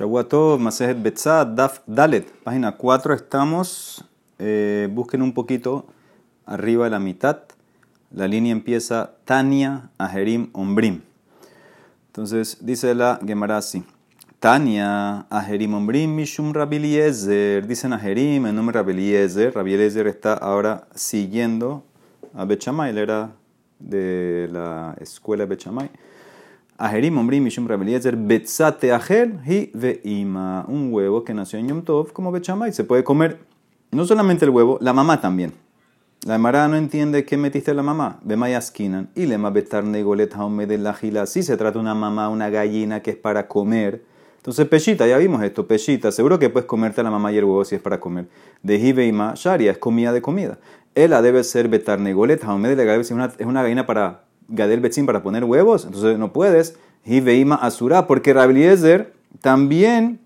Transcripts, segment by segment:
Shavuatov, Masejet Betzad, Daf Dalet, página 4 estamos. Eh, busquen un poquito arriba de la mitad. La línea empieza Tania, Ajerim, Ombrim. Entonces dice la Gemara así. Tania, Ajerim, Ombrim, Mishum Rabiliezer. Dicen Ajerim, el nombre Rabiliezer. Rabiliezer está ahora siguiendo a Bechamay, él era de la escuela de Bechamay. Ajerim Ombrim Mishum Rabeliezer Betzate Ajel Hi Veima. Un huevo que nació en Yom Tov como Bechamay. Se puede comer no solamente el huevo, la mamá también. La Emara no entiende qué metiste la mamá. Bemayaskinan. Y lema betar negolet la gila. Si se trata de una mamá, una gallina que es para comer. Entonces, pechita, ya vimos esto, pechita. Seguro que puedes comerte la mamá y el huevo si es para comer. De Hiveima, Sharia, es comida de comida. Ella debe ser betar negolet de la es una, es una gallina para Gadel Betzin para poner huevos, entonces no puedes. Y veima asura, porque Rabeliezer también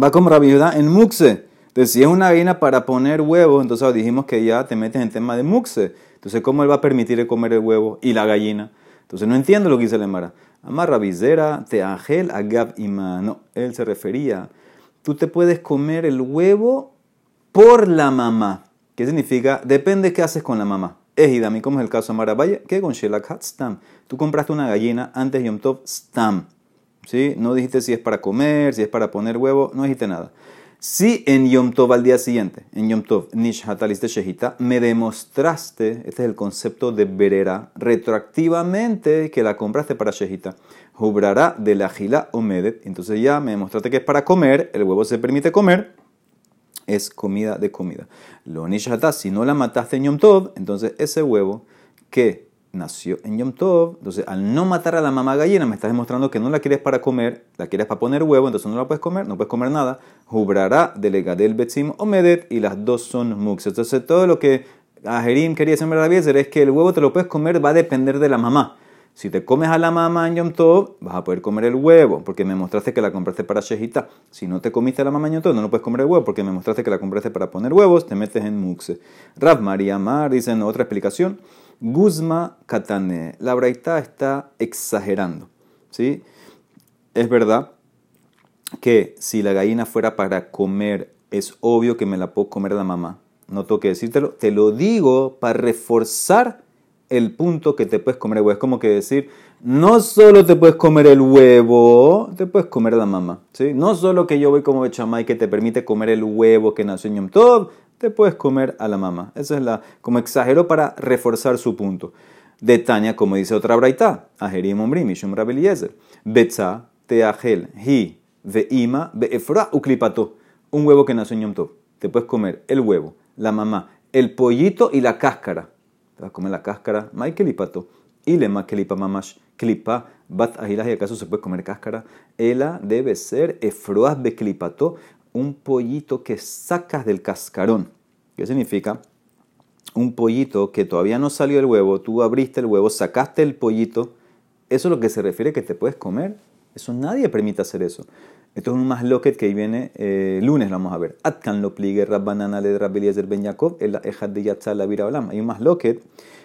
va como Rabiuda en Muxe. Entonces, si es una gallina para poner huevos, entonces dijimos que ya te metes en tema de Muxe. Entonces, ¿cómo él va a permitir comer el huevo y la gallina? Entonces, no entiendo lo que dice la Emara. Amar Rabizera, te agel agab ima. No, él se refería. Tú te puedes comer el huevo por la mamá. ¿Qué significa? Depende qué haces con la mamá. Ejidami, como es el caso de que con Shelak Stam. Tú compraste una gallina antes de Yom Tov Stam. ¿Sí? No dijiste si es para comer, si es para poner huevo, no dijiste nada. Si en Yom Tov al día siguiente, en Yom Tov, Nish Hataliste Shehita, me demostraste, este es el concepto de verera, retroactivamente que la compraste para Shehita. Jubrará de la gila o medet. Entonces ya me demostraste que es para comer, el huevo se permite comer es comida de comida. Lo nishata, si no la mataste en Yom Tov, entonces ese huevo que nació en Yom Tov, entonces al no matar a la mamá gallina, me estás demostrando que no la quieres para comer, la quieres para poner huevo, entonces no la puedes comer, no puedes comer nada. Jubrará del betzim o medet y las dos son mux. Entonces todo lo que Ajerim quería sembrar a es que el huevo te lo puedes comer, va a depender de la mamá. Si te comes a la mamá en Yom vas a poder comer el huevo, porque me mostraste que la compraste para Shehita. Si no te comiste a la mamá en Yom no, puedes comer el huevo, porque me mostraste que la compraste para poner huevos, te metes en Muxe. Rav María Mar dice en otra explicación, Guzma Katane. La braita está exagerando. ¿sí? Es verdad que si la gallina fuera para comer, es obvio que me la puedo comer la mamá. No tengo que decírtelo. Te lo digo para reforzar el punto que te puedes comer el. Es como que decir, no solo te puedes comer el huevo, te puedes comer la mamá. ¿sí? No solo que yo voy como bechamay que te permite comer el huevo que nació en Yom Tov, te puedes comer a la mamá. Esa es la, como exagero para reforzar su punto. De Tania, como dice otra braita, Ajerim Ombrim, Mishum Rabeliezer, Betza, Teahel, Hi, Veima, Beefra, Uklipato. Un huevo que nació en Yom Tov. Te puedes comer el huevo, la mamá, el pollito y la cáscara te vas a comer la cáscara, mai kelipato, y le ma kelipa mamash, klipa, bat y acaso se puede comer cáscara, ela debe ser efroas de klipato, un pollito que sacas del cascarón. ¿Qué significa? Un pollito que todavía no salió el huevo, tú abriste el huevo, sacaste el pollito, eso es lo que se refiere que te puedes comer. Eso nadie permite hacer eso. Esto es un más loquet que viene eh, lunes, vamos a ver. Atkan lo pligue rabbanana le del ben Yaakov, el ejad de yatzal la vira Hay un más loquet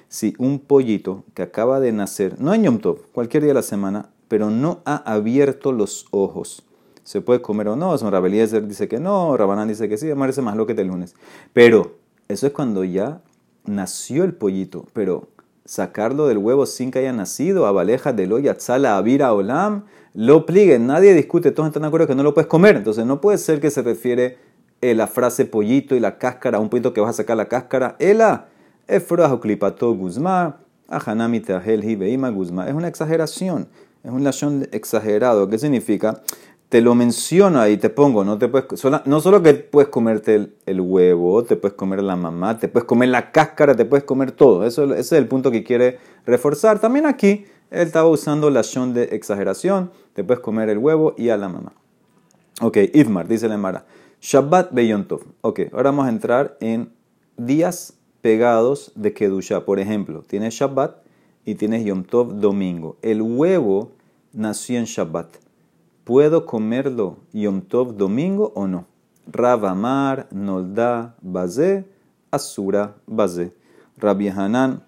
si un pollito que acaba de nacer, no en Yom Tov, cualquier día de la semana, pero no ha abierto los ojos. ¿Se puede comer o no? Rabeliezer dice que no, Rabanán dice que sí, ese más loquet el lunes. Pero eso es cuando ya nació el pollito, pero sacarlo del huevo sin que haya nacido, abaleja de lo yatzala avira olam, lo pligue, nadie discute, todos están de acuerdo que no lo puedes comer. Entonces no puede ser que se refiere eh, la frase pollito y la cáscara, un pollito que vas a sacar la cáscara. Ela, efroajo clipato guzma, ahanami teahel hibeima guzma. Es una exageración, es un lashon exagerado. ¿Qué significa? Te lo menciono y te pongo, no, te puedes, no solo que puedes comerte el, huevo, te puedes comer la mamá, te puedes comer la cáscara, te puedes comer todo. Eso, ese es el punto que quiere reforzar. También aquí él estaba usando la de exageración. Te puedes comer el huevo y a la mamá. Ok, Idmar, dice la Mara. Shabbat Beyontov. Ok, ahora vamos a entrar en días pegados de Kedusha. Por ejemplo, tienes Shabbat y tienes Yom Tov domingo. El huevo nació en Shabbat. ¿Puedo comerlo Yom Tov domingo o no? Amar, Nolda, Bazé, Asura, Bazé. Rabbi Hanan,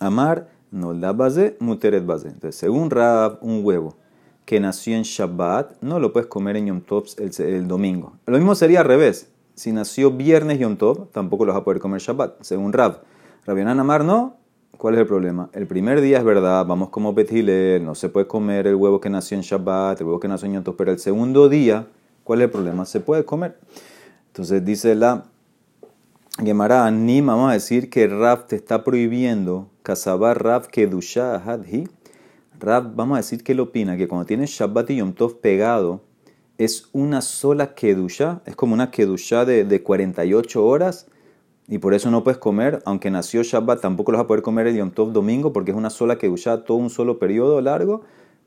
Amar, Nolda, Bazé, Muteret, Bazé. Entonces, según Rab, un huevo que nació en Shabbat, no lo puedes comer en Yom Tov el, domingo. Lo mismo sería al revés. Si nació viernes Yom Tov, tampoco lo vas a poder comer Shabbat, según Rab. Rabianan Amar no. ¿Cuál es el problema? El primer día es verdad, vamos como Betilel, no se puede comer el huevo que nació en Shabbat, el huevo que nació en Yom Tov, pero el segundo día, ¿cuál es el problema? Se puede comer. Entonces dice la Gemara, anima, vamos a decir que Rab te está prohibiendo cazabar Rab Kedusha Hadhi Rab, vamos a decir que él opina que cuando tienes Shabbat y Yom Tov pegado, es una sola Kedusha, es como una Kedusha de, de 48 horas, y por eso no puedes comer, aunque nació Shabbat, tampoco lo vas a poder comer el Yom Tov domingo, porque es una sola Kedusha, todo un solo periodo largo,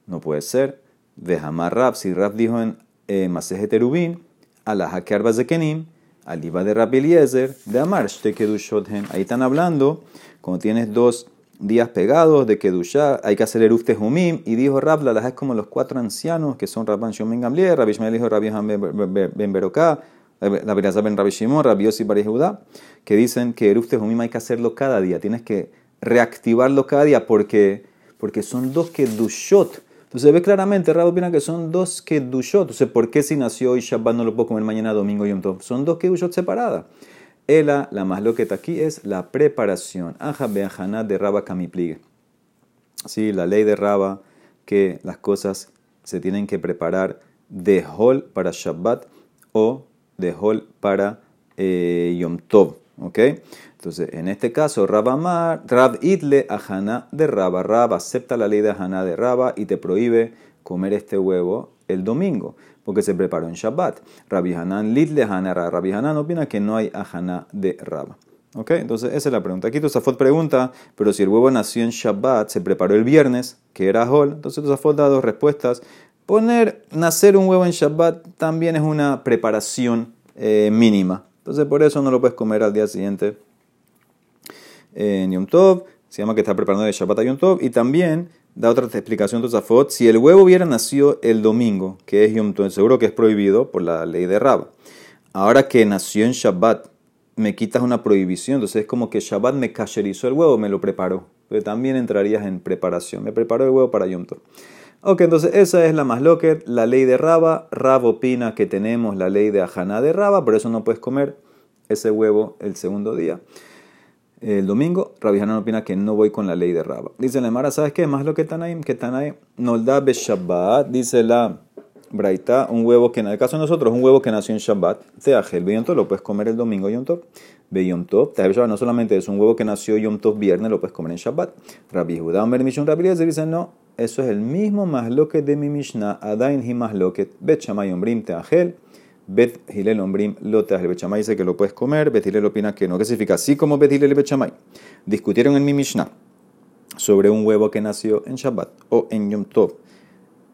no puede ser. Dejamar Rab, si Rab dijo en eh, Maseje Terubin, Alaha Kerbaz de Aliba de Rab Eliezer, de Amar Shte Kedushothen. Ahí están hablando, cuando tienes dos días pegados de Kedushá, hay que hacer Eruf Humim, y dijo Rab, la es como los cuatro ancianos que son Rabban Shimon Ben Gamliel, Rabbi Ishmael hijo Rabbi Ben Beroká, la Beraza Ben Rabbi Shimon, Rabbi Yossi Bar Judá, que dicen que Eruf Humim hay que hacerlo cada día, tienes que reactivarlo cada día porque, porque son dos Kedushot. Entonces ve claramente, Rab opina que son dos Kedushot. Entonces, ¿por qué si nació hoy Shabbat no lo puedo comer mañana domingo Yom Tov? Son dos Kedushot separadas. Ela, la más loqueta aquí es la preparación. Aja beajaná de Raba Kamipligue. Sí, la ley de Raba, que las cosas se tienen que preparar de Hol para Shabbat o de Hol para eh, Yom Tov. ¿Ok? Entonces, en este caso, Rabamar, Rab Itle Ajana de Raba. Raba acepta la ley de Ajana de Raba y te prohíbe comer este huevo el domingo porque se preparó en Shabbat. Rabbi Hanan litle hanara. Rabbi Hanan opina que no hay ajana de Raba. ¿Ok? Entonces esa es la pregunta. Aquí Tosafot pregunta, pero si el huevo nació en Shabbat, se preparó el viernes, que era Hol, entonces Tosafot da dos respuestas. Poner, nacer un huevo en Shabbat también es una preparación eh, mínima. Entonces por eso no lo puedes comer al día siguiente en Yom Tov. Se llama que está preparando de Shabbat a Yom Tov. Y también da otra explicación de Tosafot. Si el huevo hubiera nacido el domingo, que es Yom seguro que es prohibido por la ley de Rab. Ahora que nació en Shabbat, me quitas una prohibición. Entonces es como que Shabbat me cacherizó el huevo, me lo preparó. Entonces también entrarías en preparación. Me preparó el huevo para Yom Tov. Ok, entonces esa es la más loca, la ley de Raba. Rab opina que tenemos la ley de Ajaná de Raba, por eso no puedes comer ese huevo el segundo día el domingo, Rabbi Hanan opina que no voy con la ley de Raba. Dice la Mara, ¿sabes qué? Más lo que ahí, que están ahí, da Shabbat, dice la Braita, un huevo que en el caso de nosotros, un huevo que nació en Shabbat, te el Yom lo puedes comer el domingo Yom Tov. Yom Tov, no solamente es un huevo que nació Yom Tov viernes, lo puedes comer en Shabbat. Rabbi Judá, Omer Mishun, Rabbi dice, no, eso es el mismo más lo que de mi Mishnah, Adain hi más lo que Bet Shamay Ombrim Teajel. Bet Hilel Ombrim Lotas, el Bechamay dice que lo puedes comer, Bet Hilel opina que no. ¿Qué significa? Así como Bet Hilel y Bechamay discutieron en mi Mishnah sobre un huevo que nació en Shabbat o en Yom Tov,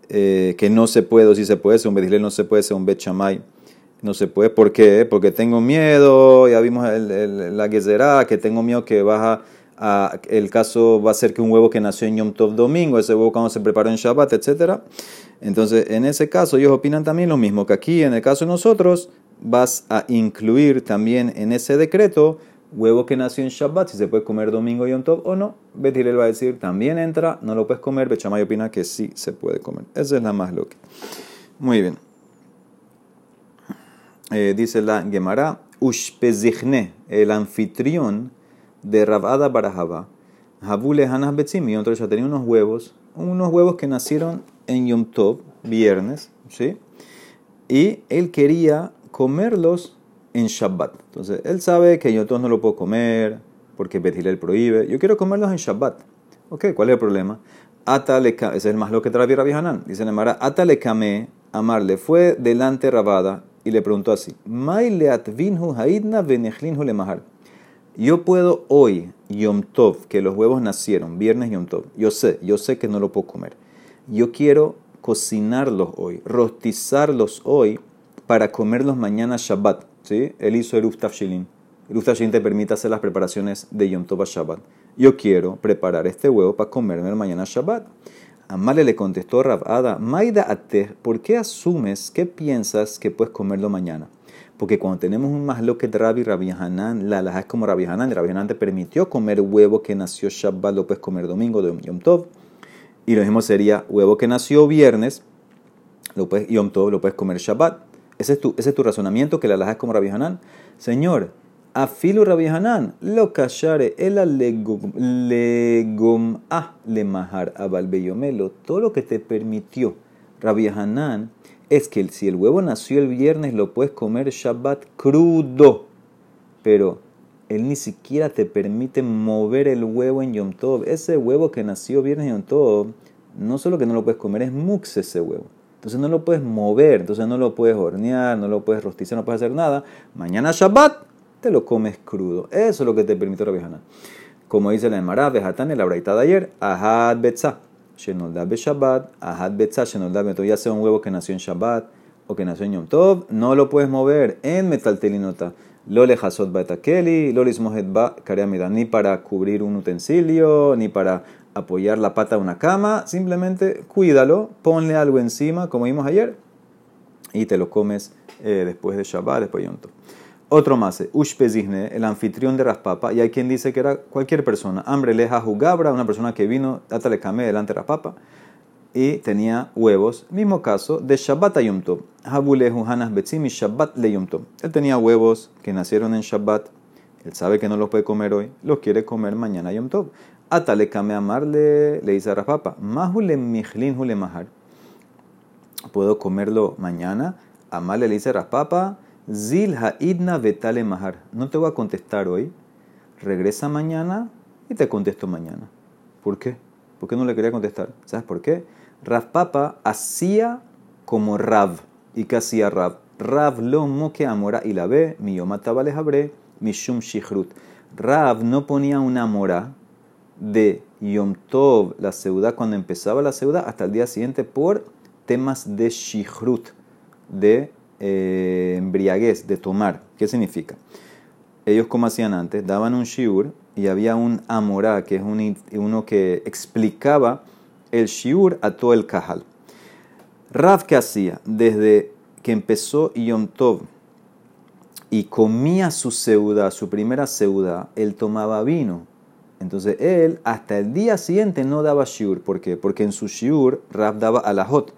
eh, que no se puede o si se puede ser un Bet Hilel, no se puede ser un Bechamay. No se puede, ¿por qué? Porque tengo miedo, ya vimos la Gezerá, que tengo miedo que baja a, el caso va a ser que un huevo que nació en Yom Tov domingo, ese huevo cuando se preparó en Shabbat, etcétera entonces, en ese caso, ellos opinan también lo mismo, que aquí, en el caso de nosotros, vas a incluir también en ese decreto huevo que nació en Shabbat, si se puede comer domingo y Yom Tov o no. Betilel va a decir, también entra, no lo puedes comer. Bechamay opina que sí se puede comer. Esa es la más loca. Muy bien. Eh, dice la Gemara, Ushpezichne, el anfitrión de Rabada Barajaba, Habule Hanas Betzim, y entonces ya tenía unos huevos, unos huevos que nacieron en Yom Tov, viernes, ¿sí? Y él quería comerlos en Shabbat. Entonces, él sabe que Yom Tov no lo puedo comer porque Betilel prohíbe. Yo quiero comerlos en Shabbat. Ok, ¿cuál es el problema? ese es el más lo que trae Rabbi Hanan. Dice Nemara, Atale kame, amarle, fue delante Rabada y le preguntó así, Yo puedo hoy, Yom Tov, que los huevos nacieron, viernes Yom Tov, yo sé, yo sé que no lo puedo comer yo quiero cocinarlos hoy, rostizarlos hoy para comerlos mañana Shabbat. ¿sí? Él hizo el Uftafshilin. El Uftafshilin te permite hacer las preparaciones de Yom Tov Shabbat. Yo quiero preparar este huevo para comerme mañana Shabbat. Amale le contestó Rabada, Maida Ate, ¿por qué asumes, qué piensas que puedes comerlo mañana? Porque cuando tenemos un más lo que Rabbi, Rabbi Hanan, la laja es como Rabbi Hanan, Rabbi Hanan te permitió comer huevo que nació Shabbat, lo puedes comer domingo de Yom Tov. Y lo mismo sería huevo que nació viernes, lo puedes, Yom Tov, lo puedes comer Shabbat. Ese es tu, ese es tu razonamiento, que la alhaja es como Rabbi Hanan. Señor, afilu Rabbi Hanan, lo cachare, el legom, ah, le mahar, abalbeyomelo. Todo lo que te permitió Rabbi Hanan es que si el huevo nació el viernes, lo puedes comer Shabbat crudo. Pero él ni siquiera te permite mover el huevo en Yom Tov. Ese huevo que nació viernes en Yom Tov, no solo que no lo puedes comer, es mux ese huevo. Entonces no lo puedes mover, entonces no lo puedes hornear, no lo puedes rostizar, no puedes hacer nada. Mañana Shabbat te lo comes crudo. Eso es lo que te permite Rabbi Hanan. Como dice la Emara, Bejatán en la de ayer, Ahad Betzah, Shenolda Shabbat, Ahad Betzah, Shenolda Betzah, ya sea un huevo que nació en Shabbat o que nació en Yom Tov, no lo puedes mover en metaltelinota. Lo lejasot baetakeli, lo lismohet ba ni para cubrir un utensilio, ni para apoyar la pata de una cama, simplemente cuídalo, ponle algo encima, como vimos ayer, y te lo comes eh, después de Shabbat, después de Yom Tov. Otro más, Ushpezihne, el anfitrión de Raspapa, y hay quien dice que era cualquier persona. Hambre leja jugabra, una persona que vino, le camé delante de Raspapa, y tenía huevos. Mismo caso de Shabbat a Yom Tov. Habulehu Hanas Betzim Shabbat le. Él tenía huevos que nacieron en Shabbat. Él sabe que no los puede comer hoy, los quiere comer mañana Yom Tov. Atale kame amarle, le dice a Raspapa, Mahule michlin hule mahar. Puedo comerlo mañana. Amarle le dice a Raspapa, Zil ha'idna vetale mahar. No te voy a contestar hoy. Regresa mañana y te contesto mañana. ¿Por qué? ¿Por qué no le quería contestar? ¿Sabes por qué? Rav Papa hacía como Rav. ¿Y qué hacía Rav? Rav lo moque amora y la ve, mi yomataba mi mishum shichrut. Rav no ponía una mora de Yom Tov, la ciudad, cuando empezaba la ciudad, hasta el día siguiente por temas de shichrut, de eh, embriaguez, de tomar. ¿Qué significa? Ellos, como hacían antes, daban un shiur y había un amorá, que es un, uno que explicaba el shiur a todo el kahal. Rav, ¿qué hacía? Desde que empezó Yom Tov y comía su seuda, su primera seuda, él tomaba vino. Entonces él hasta el día siguiente no daba shiur. ¿Por qué? Porque en su shiur Rav daba alajot.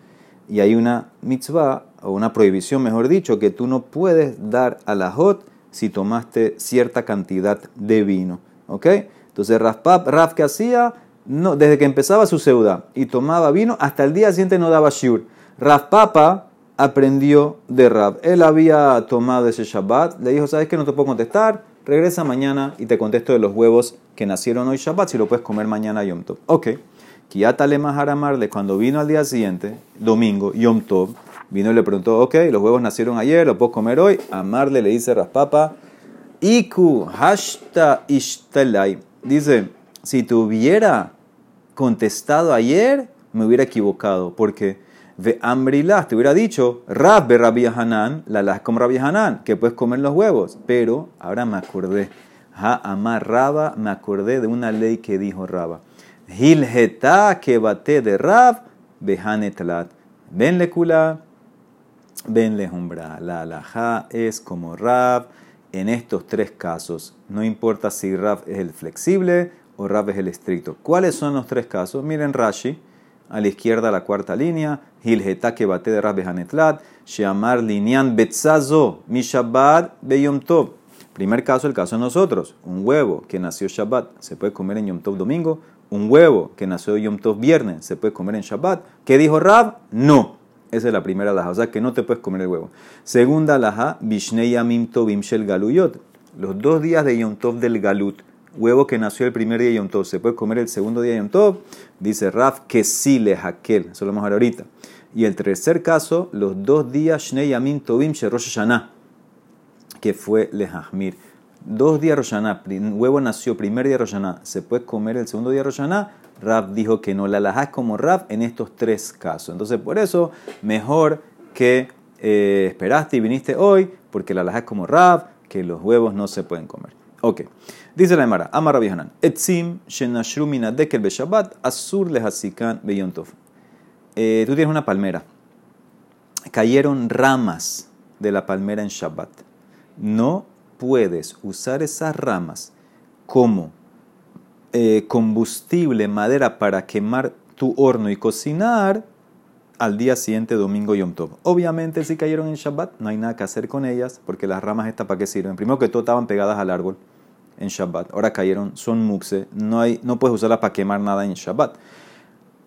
Y hay una mitzvah o una prohibición, mejor dicho, que tú no puedes dar a la hot si tomaste cierta cantidad de vino. ¿Ok? Entonces, Raf, que hacía, no, desde que empezaba su seuda y tomaba vino, hasta el día siguiente no daba shiur. Raf Papa aprendió de Raf. Él había tomado ese Shabbat, le dijo, ¿sabes qué? No te puedo contestar, regresa mañana y te contesto de los huevos que nacieron hoy Shabbat, si lo puedes comer mañana Yom Tov. Ok. Kiatale Maharamarle, cuando vino al día siguiente, domingo, Yom Tov, Vino y le preguntó, ok, los huevos nacieron ayer, ¿los puedo comer hoy? Amarle le dice Raspapa, Iku hashta ishtalai. Dice, si te hubiera contestado ayer, me hubiera equivocado. Porque ve ambrilas, te hubiera dicho, Rab be Rabbi Hanan, la las como Rabbi Hanan, que puedes comer los huevos. Pero ahora me acordé, ha amar Raba, me acordé de una ley que dijo Raba. Hilheta que bate de Rab, behanetlat. Ven lecula Ben lejumbra. La alajá es como Rab en estos tres casos. No importa si Rab es el flexible o Rab es el estricto. ¿Cuáles son los tres casos? Miren Rashi, a la izquierda la cuarta línea. Hilgeta que bate de Rab Hanetlat. Sheamar linian betzazo. Mi Shabbat beyom tov. Primer caso, el caso de nosotros. Un huevo que nació Shabbat se puede comer en Yom Tov domingo. Un huevo que nació Yom Tov viernes se puede comer en Shabbat. ¿Qué dijo Rab? No. Esa es la primera laja, o sea que no te puedes comer el huevo. Segunda laja, Bishnei Yamim Tovim Galuyot. Los dos días de Yom Tov del Galut, huevo que nació el primer día de Yom Tov, ¿se puede comer el segundo día de Yom Tov? Dice Raf que sí le jaquel, eso lo vamos a ver ahorita. Y el tercer caso, los dos días Shnei Yamim Tovim Shel Rosh que fue Lehahmir. Dos días Rosh huevo nació primer día de ¿se puede comer el segundo día de Rosh? Rab dijo que no. La alajá es como Rab en estos tres casos. Entonces, por eso, mejor que eh, esperaste y viniste hoy, porque la alajá es como Rab, que los huevos no se pueden comer. Ok. Dice la Emara, Amar Rabbi Hanan, Etzim shenashru dekel beshabbat, asur lehasikan beyontov. Eh, tú tienes una palmera. Cayeron ramas de la palmera en Shabbat. No puedes usar esas ramas como eh, combustible, madera para quemar tu horno y cocinar al día siguiente, domingo Yom Tov. Obviamente, si cayeron en Shabbat, no hay nada que hacer con ellas, porque las ramas estas para qué sirven. Primero que todo estaban pegadas al árbol en Shabbat. Ahora cayeron, son muxe, no, hay, no puedes usarlas para quemar nada en Shabbat.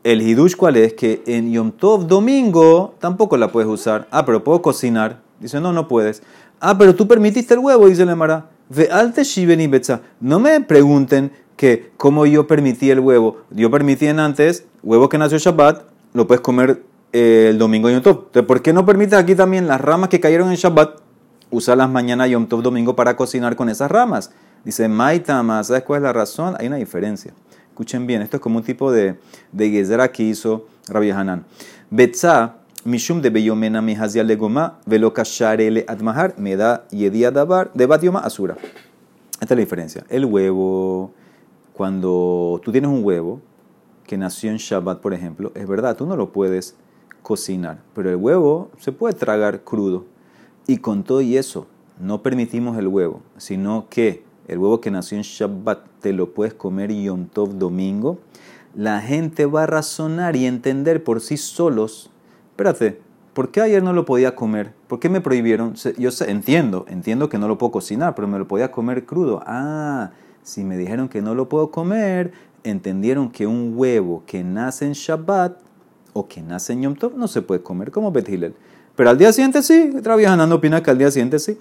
El hidush cuál es que en Yom Tov domingo tampoco la puedes usar. Ah, pero puedo cocinar. Dice, no, no puedes. Ah, pero tú permitiste el huevo, dice la Mara. Ve alte shiveni betza. No me pregunten que cómo yo permití el huevo. Yo permití en antes, huevo que nació Shabbat, lo puedes comer eh, el domingo Yom Tov. Entonces, ¿por qué no permites aquí también las ramas que cayeron en Shabbat? Usarlas mañana Yom Tov domingo para cocinar con esas ramas. Dice, Maitama, ¿sabes cuál es la razón? Hay una diferencia. Escuchen bien, esto es como un tipo de, de gezera que hizo Rabbi Hanan. Betza, mishum de beyomena mihazia legoma, velo kasharele admahar, me da yedia dabar, de batioma asura. Esta es la diferencia. El huevo, cuando tú tienes un huevo que nació en Shabbat, por ejemplo, es verdad, tú no lo puedes cocinar, pero el huevo se puede tragar crudo. Y con todo y eso, no permitimos el huevo, sino que el huevo que nació en Shabbat, te lo puedes comer Yom Tov domingo, la gente va a razonar y entender por sí solos, espérate, ¿por qué ayer no lo podía comer? ¿Por qué me prohibieron? Yo sé, entiendo, entiendo que no lo puedo cocinar, pero me lo podía comer crudo. Ah, si me dijeron que no lo puedo comer, entendieron que un huevo que nace en Shabbat o que nace en Yom Tov no se puede comer como Bet Pero al día siguiente sí, no opina que al día siguiente sí.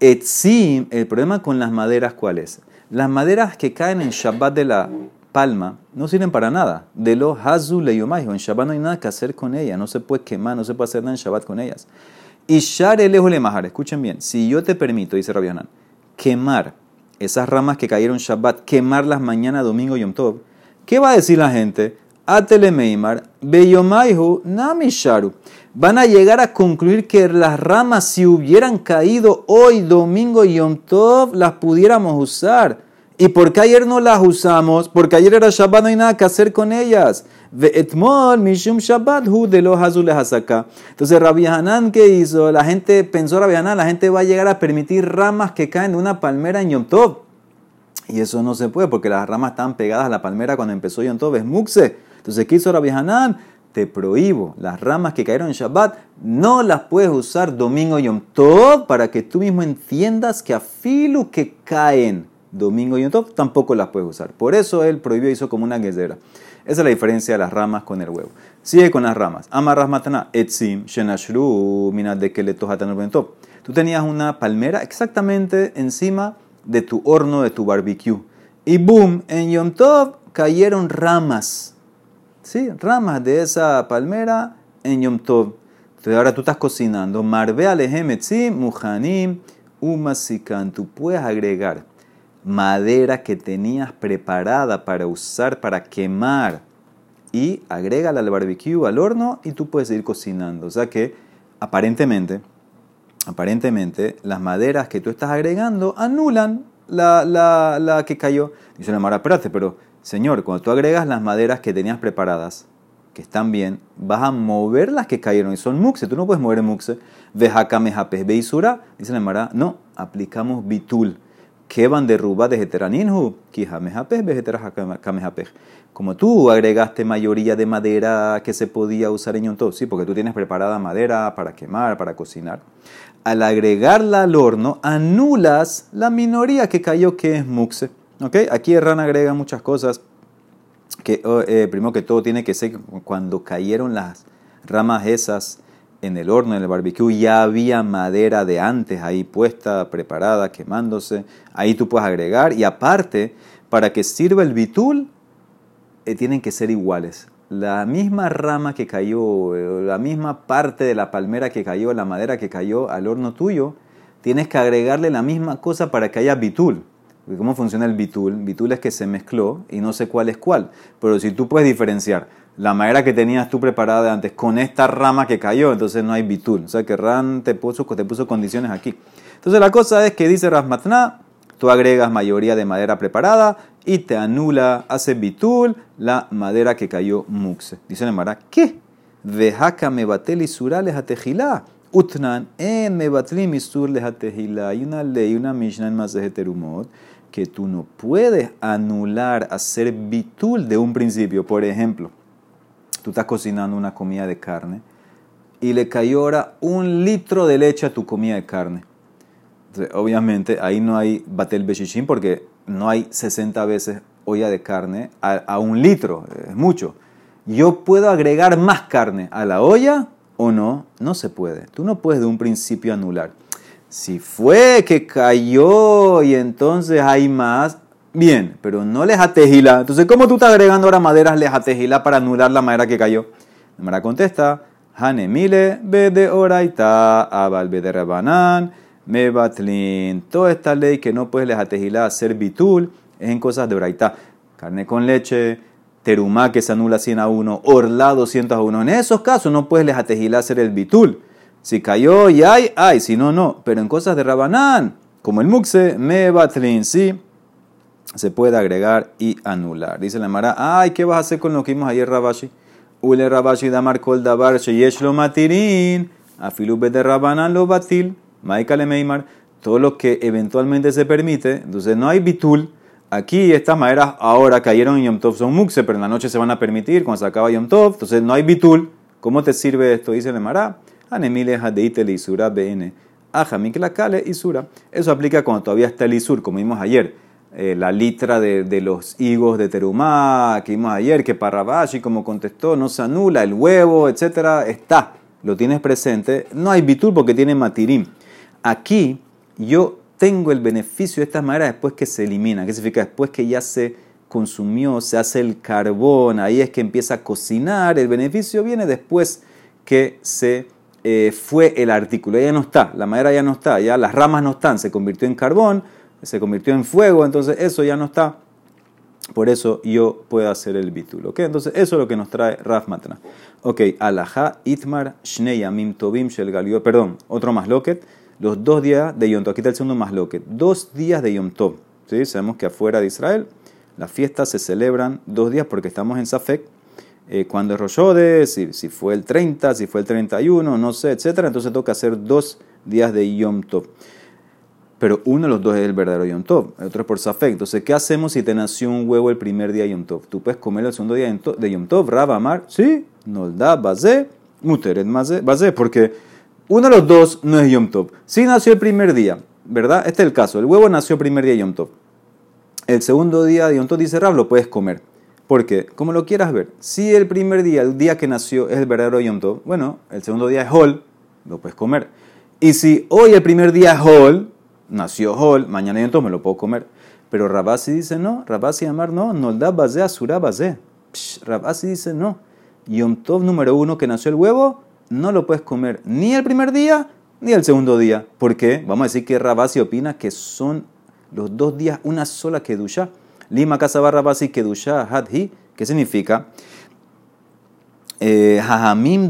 Etzim, el problema con las maderas, ¿cuál es? Las maderas que caen en Shabbat de la palma no sirven para nada. De lo Hazu En Shabbat no hay nada que hacer con ellas. No se puede quemar, no se puede hacer nada en Shabbat con ellas. Y Share lejos le majar. Escuchen bien. Si yo te permito, dice Rabbi quemar esas ramas que cayeron Shabbat, quemarlas mañana, domingo, Yom Tov, ¿qué va a decir la gente? Atele Meimar, Beyomaihu, Namisharu van a llegar a concluir que las ramas, si hubieran caído hoy, domingo Yom Tov, las pudiéramos usar. ¿Y por qué ayer no las usamos? Porque ayer era Shabbat, no hay nada que hacer con ellas. mishum Shabbat de los azules Entonces Rabbi Hanan, ¿qué hizo? La gente pensó, Rabbi Hanan, la gente va a llegar a permitir ramas que caen de una palmera en Yom Tov. Y eso no se puede porque las ramas estaban pegadas a la palmera cuando empezó Yom Tov, es muxe. Entonces, ¿qué hizo Rabbi Hanan? te prohíbo. Las ramas que cayeron en Shabbat no las puedes usar domingo Yom Tov para que tú mismo entiendas que a filo que caen domingo y Yom Tov tampoco las puedes usar. Por eso él prohibió, hizo como una guesera. Esa es la diferencia de las ramas con el huevo. Sigue con las ramas. Amarras matana, etzim, shenashru, de que le Tú tenías una palmera exactamente encima de tu horno, de tu barbecue. Y boom, en Yom Tov cayeron ramas ¿sí? ramas de esa palmera en Yom Tov. Entonces ahora tú estás cocinando. Marbe alejemetzi, muhanim, umasikan. Tú puedes agregar madera que tenías preparada para usar, para quemar. Y agrégala al barbecue, al horno, y tú puedes ir cocinando. O sea que aparentemente, aparentemente, las maderas que tú estás agregando anulan la, la, la que cayó. Dice la Mara, espérate, pero Señor, cuando tú agregas las maderas que tenías preparadas, que están bien, vas a mover las que cayeron y son muxe. Tú no puedes mover muxe. Beisura. Dice la Mara, no, aplicamos bitul. Que van de heteraninhu. Como tú agregaste mayoría de madera que se podía usar en Yontov, sí, porque tú tienes preparada madera para quemar, para cocinar. Al agregarla al horno, anulas la minoría que cayó que es muxe. Okay. Aquí Herrán agrega muchas cosas. Que, oh, eh, primero que todo tiene que ser cuando cayeron las ramas esas en el horno, en el barbecue, ya había madera de antes ahí puesta, preparada, quemándose. Ahí tú puedes agregar. Y aparte, para que sirva el bitul, eh, tienen que ser iguales. La misma rama que cayó, eh, la misma parte de la palmera que cayó, la madera que cayó al horno tuyo, tienes que agregarle la misma cosa para que haya bitul. ¿Cómo funciona el bitul? Bitul es que se mezcló y no sé cuál es cuál. Pero si tú puedes diferenciar la madera que tenías tú preparada de antes con esta rama que cayó, entonces no hay bitul. O sea que Ran te puso, te puso condiciones aquí. Entonces la cosa es que dice Rasmatna, tú agregas mayoría de madera preparada y te anula, hace bitul la madera que cayó muxe. Dice Nemara, ¿qué? Vejaka me batel y surales a tejilá. Utnan en me batli misur tejilá. Hay una ley, una mishnah en heterumot que tú no puedes anular, hacer bitul de un principio. Por ejemplo, tú estás cocinando una comida de carne y le cayó ahora un litro de leche a tu comida de carne. obviamente ahí no hay batel beshishin porque no hay 60 veces olla de carne a, un litro, es mucho. Yo puedo agregar más carne a la olla o no, no se puede. Tú no puedes de un principio anular. Si fue que cayó y entonces hay más, bien, pero no les atejila. Entonces, ¿cómo tú estás agregando ahora maderas les atejila para anular la madera que cayó? La madera contesta, Hanemile, de oraita, abal de rabanán, mebatlin. Toda esta ley que no puedes les atejila hacer bitul es en cosas de oraita. Carne con leche, terumá que se anula 100 a 1, orla 200 a 1. En esos casos no puedes les atejila hacer el bitul. Si cayó y hay, hay, si no, no. Pero en cosas de Rabanán, como el Muxe, Mebatlin, sí, se puede agregar y anular. Dice la Mara, ay, ¿qué vas a hacer con lo que vimos ayer, Rabashi? Ule Rabashi damar kol dabar sheyesh lo matirin, afilube de Rabanán lo batil, maikale meimar, todo lo que eventualmente se permite, entonces no hay bitul. Aquí estas maderas ahora cayeron en Yom Tov son muxe, pero en la noche se van a permitir cuando se acaba Yom Tov, entonces no hay bitul. ¿Cómo te sirve esto? Dice la Mara. Anemile hadeite isura bn. la kale isura. Eso aplica cuando todavía está el isur, como vimos ayer. Eh, la litra de, los higos de terumá, que vimos ayer, que Parrabashi, como contestó, no se anula, el huevo, etcétera, está. Lo tienes presente. No hay bitur porque tiene matirim. Aquí yo tengo el beneficio de estas maderas después que se elimina. ¿Qué significa? Después que ya se consumió, se hace el carbón, ahí es que empieza a cocinar. El beneficio viene después que se eh, fue el artículo, ya no está, la madera ya no está, ya las ramas no están, se convirtió en carbón, se convirtió en fuego, entonces eso ya no está. Por eso yo puedo hacer el bítulo. ¿ok? Entonces eso es lo que nos trae Raf Matna. Ok, alaha itmar shneyamim tobim shel galio. Perdón, otro más loquet. Los dos días de Yom Tov. Aquí está el segundo más loquet. Dos días de Yom Tov. ¿sí? Sabemos que afuera de Israel las fiestas se celebran dos días porque estamos en Safek eh, cuando es Roshode, si, si, fue el 30, si fue el 31, no sé, etc. Entonces toca hacer dos días de Yom Tov. Pero uno de los dos es el verdadero Yom Tov, el otro es por Safek. Entonces, ¿qué hacemos si te nació un huevo el primer día de Yom Tov? ¿Tú puedes comer el segundo día de Yom Tov? Rab Amar, sí, da Bazé, Muteret Bazé, porque uno de los dos no es Yom Tov. Sí nació el primer día, ¿verdad? Este es el caso. El huevo nació el primer día de Yom Tov. El segundo día de Yom Tov dice Rab, lo puedes comer. Porque, como lo quieras ver, si el primer día, el día que nació, es el verdadero Yom Tov, bueno, el segundo día es Hol, lo puedes comer. Y si hoy el primer día es Hol, nació Hol, mañana Yom Tov me lo puedo comer. Pero Rabasi dice no, Rabasi Amar no, no da bazé asura bazé. Rabasi dice no. Yom Tov número uno que nació el huevo, no lo puedes comer ni el primer día ni el segundo día. ¿Por qué? Vamos a decir que Rabasi opina que son los dos días una sola kedusha. Lima barra Basi Kedusha Hadhi, ¿qué significa? Eh,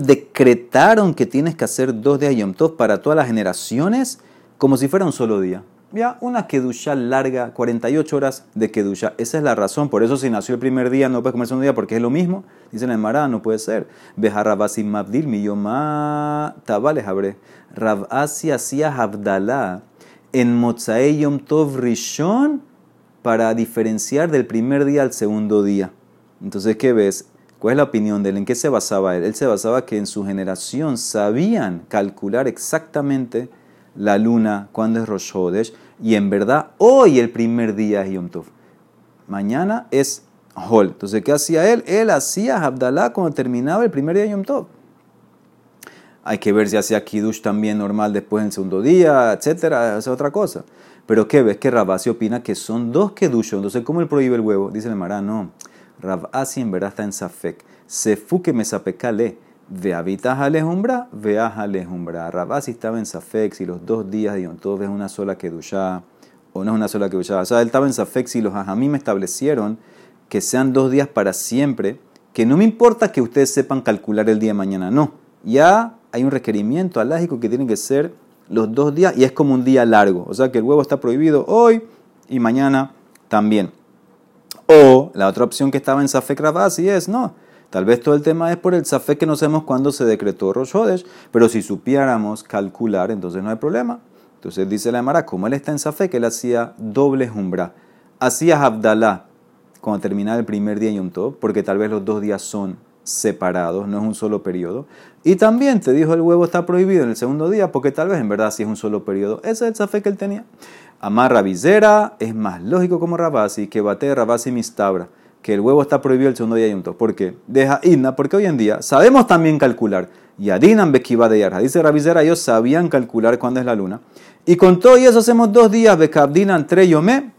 decretaron que tienes que hacer dos días Yom Tov para todas las generaciones como si fuera un solo día. Ya, una Kedusha larga, 48 horas de Kedusha. Esa es la razón. Por eso, si nació el primer día, no puedes comerse un día porque es lo mismo. Dicen en Mará, no puede ser. Bejarrabasi Mabdil, Miyomá, Tabales Abre. Rabasi hacía Abdalá en Mozae Yom Tov Rishon para diferenciar del primer día al segundo día. Entonces, ¿qué ves? ¿Cuál es la opinión de él? ¿En qué se basaba él? Él se basaba que en su generación sabían calcular exactamente la luna cuando es Rosh Hodesh y en verdad hoy el primer día es Yom Tov. Mañana es Hol. Entonces, ¿qué hacía él? Él hacía Abdalá cuando terminaba el primer día de Yom Tov. Hay que ver si hacía Kiddush también normal después en el segundo día, etcétera, es otra cosa. Pero ¿qué ves? Que Rabasi opina que son dos kedushos. Entonces, ¿cómo él prohíbe el huevo? Dice el Mará, no. Rabasi en verdad está en Safek. Sefu que me sapecale. Ve habitas alejumbra, veas alejumbra. Rabasi estaba en Safek. Si los dos días de Tov es una sola kedusha o no es una sola kedusha. O sea, él estaba en Safek si los ajamim establecieron que sean dos días para siempre. Que no me importa que ustedes sepan calcular el día de mañana. No. Ya hay un requerimiento alágico que tiene que ser los dos días y es como un día largo. O sea que el huevo está prohibido hoy y mañana también. O la otra opción que estaba en Safek Ravasi es, no, tal vez todo el tema es por el Safek que no sabemos cuándo se decretó Rosh Hodesh, pero si supiéramos calcular, entonces no hay problema. Entonces dice la Emara, como él está en Safek, él hacía doble jumbra. Hacía Abdalá cuando terminaba el primer día Yom Tov, porque tal vez los dos días son separados, no es un solo periodo. Y también te dijo el huevo está prohibido en el segundo día, porque tal vez en verdad sí es un solo periodo. Ese es el safe que él tenía. Amar Rabizera es más lógico como Rabasi que bate Rabasi mistabra, que el huevo está prohibido el segundo día y ¿Por qué? Deja Idna, porque hoy en día sabemos también calcular. Y Adinan Bekiba de Yarja. Dice Rabizera, ellos sabían calcular cuándo es la luna. Y con todo y eso hacemos dos días, Bekabdinan Treyome.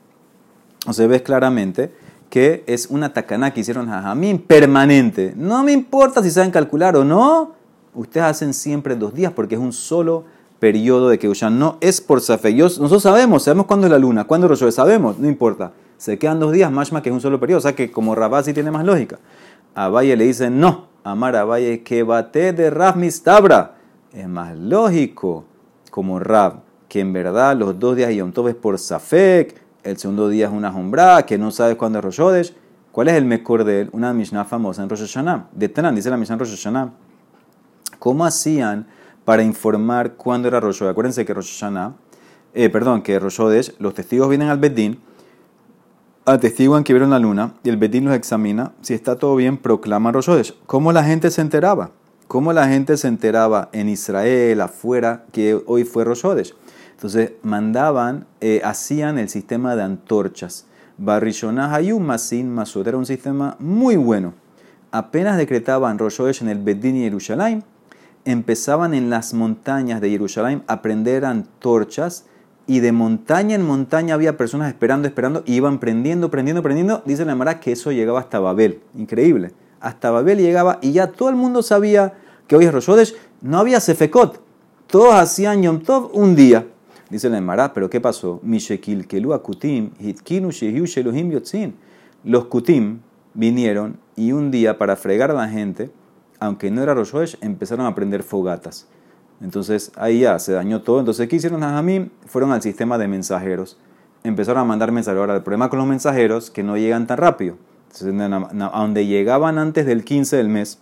O se ve claramente que es una tacaná que hicieron Jajamín permanente. No me importa si saben calcular o no, ustedes hacen siempre dos días porque es un solo periodo de Keushan. No es por Safek. Nosotros sabemos, sabemos cuándo es la luna, cuándo es sabemos, no importa. Se quedan dos días, más que es un solo periodo. O sea que como Rabá sí tiene más lógica. A Valle le dicen no. Amar a Valle que bate de Rab Mistabra. Es más lógico como Rab que en verdad los dos días Yom Tov es por Safek, el segundo día es una Jombra, que no sabes cuándo es Rosh ¿Cuál es el mejor de él? Una Mishnah famosa en Rosh Hashanah. De dice la Mishnah en Rosh Hashanah. ¿Cómo hacían para informar cuándo era Rosh Acuérdense que Rosh eh, perdón, que Rosh los testigos vienen al Bedín, atestiguan que vieron la luna y el Bedín los examina. Si está todo bien, proclama Rosh ¿Cómo la gente se enteraba? ¿Cómo la gente se enteraba en Israel, afuera, que hoy fue Rosh entonces mandaban, eh, hacían el sistema de antorchas. Barrishonah Hayum Masin Masud era un sistema muy bueno. Apenas decretaban Rosh en el Bedín y Jerusalén, empezaban en las montañas de Jerusalén a prender antorchas y de montaña en montaña había personas esperando, esperando, y iban prendiendo, prendiendo, prendiendo. Dice la Mara que eso llegaba hasta Babel. Increíble. Hasta Babel llegaba y ya todo el mundo sabía que hoy es Rosh No había Sefekot. Todos hacían Yom Tov un día. Dice la Emara, pero ¿qué pasó? Los kutim vinieron y un día para fregar a la gente, aunque no era Rosh empezaron a prender fogatas. Entonces ahí ya se dañó todo. Entonces, ¿qué hicieron Najamim? Fueron al sistema de mensajeros. Empezaron a mandar mensajeros. Ahora, el problema con los mensajeros que no llegan tan rápido. a donde llegaban antes del 15 del mes,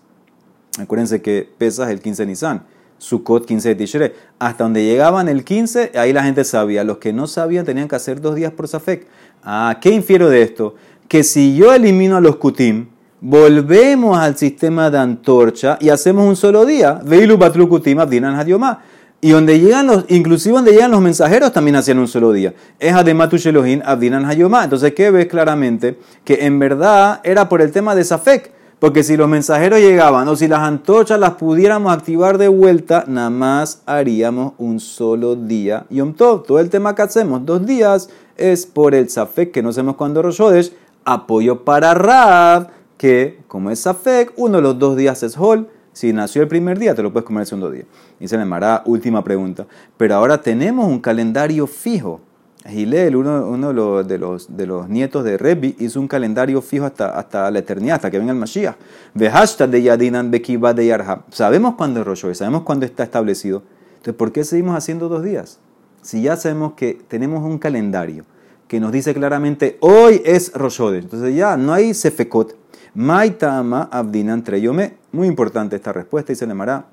acuérdense que pesas el 15 de Nisan Sukkot 15 de Tishrei. Hasta donde llegaban el 15, ahí la gente sabía. Los que no sabían tenían que hacer dos días por Safek. Ah, ¿qué infiero de esto? Que si yo elimino a los Kutim, volvemos al sistema de antorcha y hacemos un solo día. Veilu Batlu Kutim Abdinan Hadiomá. Y donde llegan los, inclusive donde llegan los mensajeros también hacían un solo día. Es Adematu Shelohin Abdinan Hayomá. Entonces, ¿qué ves claramente? Que en verdad era por el tema de Safek. Porque si los mensajeros llegaban o si las antorchas las pudiéramos activar de vuelta, nada más haríamos un solo día Yom Tov. Todo el tema que hacemos, dos días, es por el Safek, que no sabemos cuándo Roshodesh, apoyo para Rab, que como es Safek, uno de los dos días es Hol. Si nació el primer día, te lo puedes comer el segundo día. Y se le llamará última pregunta. Pero ahora tenemos un calendario fijo. Gilel, uno, uno de, los, de, los, nietos de Rebbi, hizo un calendario fijo hasta, hasta la eternidad, hasta que venga el Mashiach. de Yadinan Bekiba de Yarha. Sabemos cuándo es Rosh sabemos cuándo está establecido. Entonces, ¿por qué seguimos haciendo dos días? Si ya sabemos que tenemos un calendario que nos dice claramente hoy es Rosh Entonces ya no hay Sefekot. Maitama Abdinan Treyome. Muy importante esta respuesta y se le llamará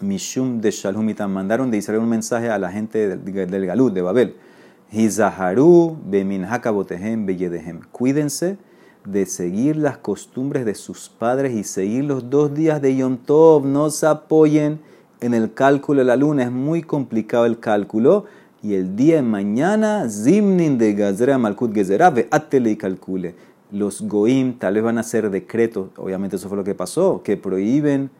Mishum de Shalhumitan. Mandaron de Israel un mensaje a la gente del, del Galut, de Babel Hizaharu beminhakabotehem beyedehem. Cuídense de seguir las costumbres de sus padres y seguir los dos días de Yom Tov. No se apoyen en el cálculo de la luna. Es muy complicado el cálculo. Y el día de mañana, Zimnin de Gazera Malkut Gezerá, atele y calcule. Los Goim tal vez van a hacer decretos, obviamente eso fue lo que pasó, que prohíben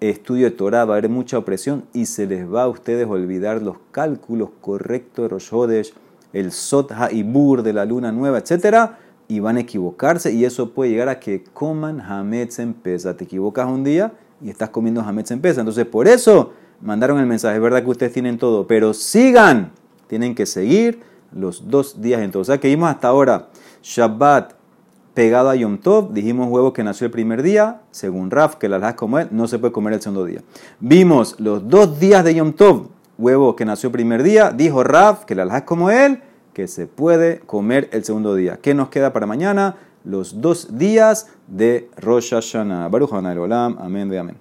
estudio de Torah, va a haber mucha opresión y se les va a ustedes olvidar los cálculos correctos de Rosh el Sot HaIbur de la luna nueva, etc. Y van a equivocarse y eso puede llegar a que coman Hametz en pesa. Te equivocas un día y estás comiendo Hametz en pesa. Entonces, por eso mandaron el mensaje. Es verdad que ustedes tienen todo, pero sigan. Tienen que seguir los dos días entonces. O sea que vimos hasta ahora Shabbat, pegado a Yom Tov, dijimos huevo que nació el primer día, según Raf, que la es como él, no se puede comer el segundo día. Vimos los dos días de Yom Tov, huevo que nació el primer día, dijo Raf, que la es como él, que se puede comer el segundo día. ¿Qué nos queda para mañana? Los dos días de Rosh Hashanah. Baruch Olam, amén de amén.